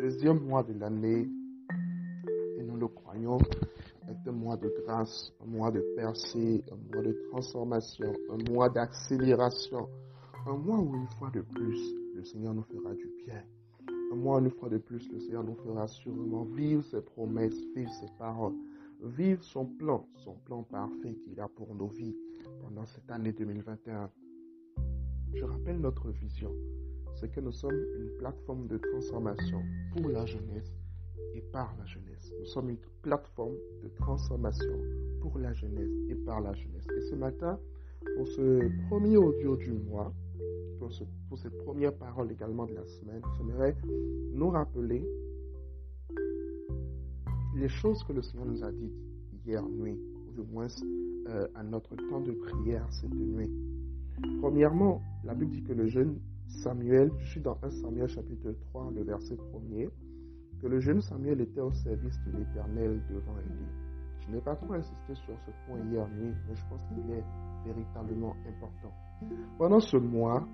deuxième mois de l'année, et nous le croyons, est un mois de grâce, un mois de percée, un mois de transformation, un mois d'accélération, un mois où une fois de plus, le Seigneur nous fera du bien. Un mois, une fois de plus, le Seigneur nous fera sûrement vivre ses promesses, vivre ses paroles, vivre son plan, son plan parfait qu'il a pour nos vies pendant cette année 2021. Je rappelle notre vision, c'est que nous sommes une plateforme de transformation pour la jeunesse et par la jeunesse. Nous sommes une plateforme de transformation pour la jeunesse et par la jeunesse. Et ce matin, pour ce premier audio du mois, pour, cette première parole également de la semaine, j'aimerais nous rappeler les choses que le Seigneur nous a dites hier nuit, ou du moins euh, à notre temps de prière cette nuit. Premièrement, la Bible dit que le jeune Samuel, je suis dans 1 Samuel chapitre 3, le verset 1er, que le jeune Samuel était au service de l'Éternel devant Élie. Je n'ai pas trop insisté sur ce point hier nuit, mais je pense qu'il est véritablement important. Pendant ce mois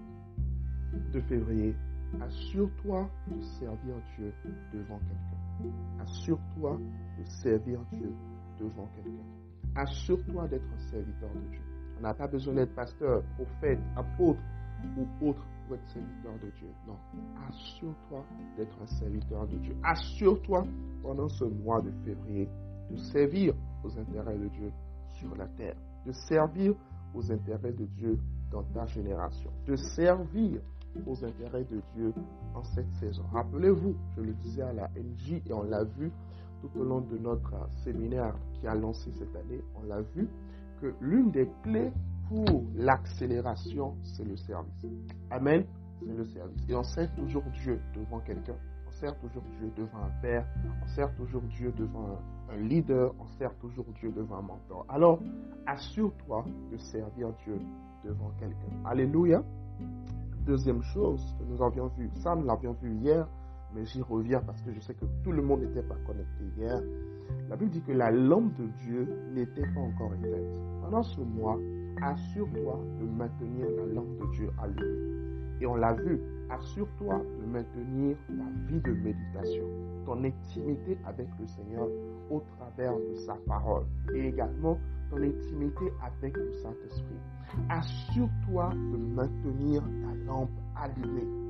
de février, assure-toi de servir Dieu devant quelqu'un. Assure-toi de servir Dieu devant quelqu'un. Assure-toi d'être un serviteur de Dieu. On n'a pas besoin d'être pasteur, prophète, apôtre ou autre pour être serviteur de Dieu. Non. Assure-toi d'être un serviteur de Dieu. Assure-toi pendant ce mois de février de servir aux intérêts de Dieu sur la terre. De servir aux intérêts de Dieu dans ta génération. De servir aux intérêts de Dieu en cette saison. Rappelez-vous, je le disais à la NJ et on l'a vu tout au long de notre séminaire qui a lancé cette année, on l'a vu que l'une des clés pour l'accélération, c'est le service. Amen, c'est le service. Et on sert toujours Dieu devant quelqu'un. On sert toujours Dieu devant un père. On sert toujours Dieu devant un, leader. On sert toujours Dieu devant un mentor. Alors, assure-toi de servir Dieu devant quelqu'un. Alléluia. Deuxième chose que nous avions vu, ça nous l'avions vu hier, mais j'y reviens parce que je sais que tout le monde n'était pas connecté hier. La Bible dit que la lampe de Dieu n'était pas encore éteinte. Pendant ce mois, assure-toi de maintenir la lampe de Dieu allumée. Et on l'a vu, assure-toi de maintenir la vie de méditation, ton intimité avec le Seigneur au travers de sa parole et également ton intimité avec le Saint-Esprit. Assure-toi de maintenir ta lampe allumée.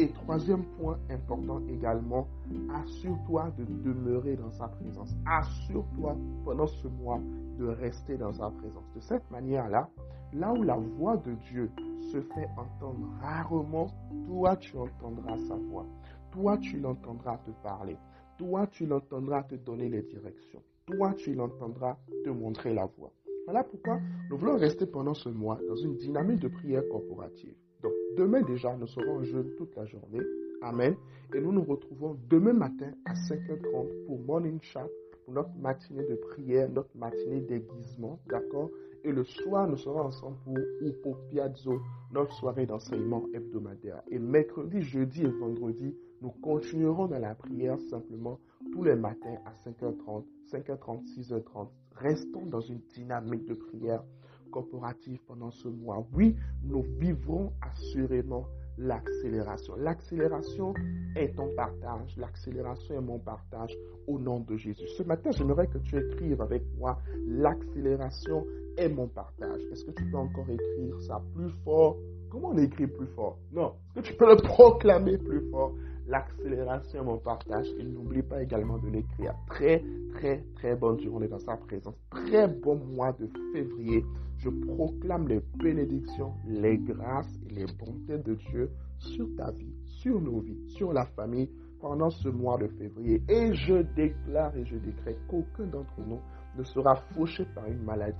Et troisième point important également, assure-toi de demeurer dans sa présence. Assure-toi pendant ce mois de rester dans sa présence. De cette manière-là, là où la voix de Dieu se fait entendre rarement, toi tu entendras sa voix. Toi tu l'entendras te parler. Toi tu l'entendras te donner les directions. Toi tu l'entendras te montrer la voie. Voilà pourquoi nous voulons rester pendant ce mois dans une dynamique de prière corporative. Donc, demain déjà, nous serons en jeûne toute la journée. Amen. Et nous nous retrouvons demain matin à 5h30 pour Morning Chat, pour notre matinée de prière, notre matinée d'aiguisement. D'accord? Et le soir, nous serons ensemble pour Upo Piazzo, notre soirée d'enseignement hebdomadaire. Et mercredi, jeudi et vendredi, nous continuerons dans la prière simplement tous les matins à 5h30, 5h30, 6h30. Restons dans une dynamique de prière corporative pendant ce mois. Oui, nous vivrons assurément l'accélération. L'accélération est ton partage. L'accélération est mon partage au nom de Jésus. Ce matin, j'aimerais que tu écrives avec moi l'accélération est mon partage. Est-ce que tu peux encore écrire ça plus fort? Comment on écrit plus fort? Non. Est-ce que tu peux le proclamer plus fort? L'accélération, mon partage. Et n'oublie pas également de l'écrire. Très, très, très bonne journée dans sa présence. Très bon mois de février. Je proclame les bénédictions, les grâces et les bontés de Dieu sur ta vie, sur nos vies, sur la famille pendant ce mois de février. Et je déclare et je décrète qu'aucun d'entre nous ne sera fauché par une maladie,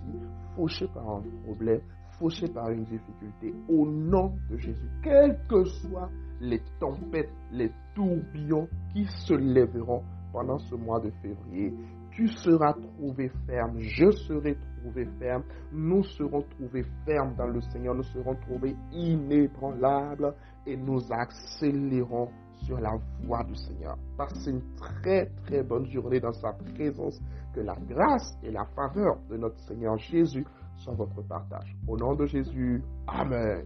fauché par un problème, fauché par une difficulté. Au nom de Jésus, quelles que soient les tempêtes, les tourbillons qui se lèveront pendant ce mois de février, tu seras trouvé ferme, je serai trouvé ferme, nous serons trouvés fermes dans le Seigneur, nous serons trouvés inébranlables et nous accélérons sur la voie du Seigneur. Passez une très très bonne journée dans sa présence. Que la grâce et la faveur de notre Seigneur Jésus soient votre partage. Au nom de Jésus, Amen.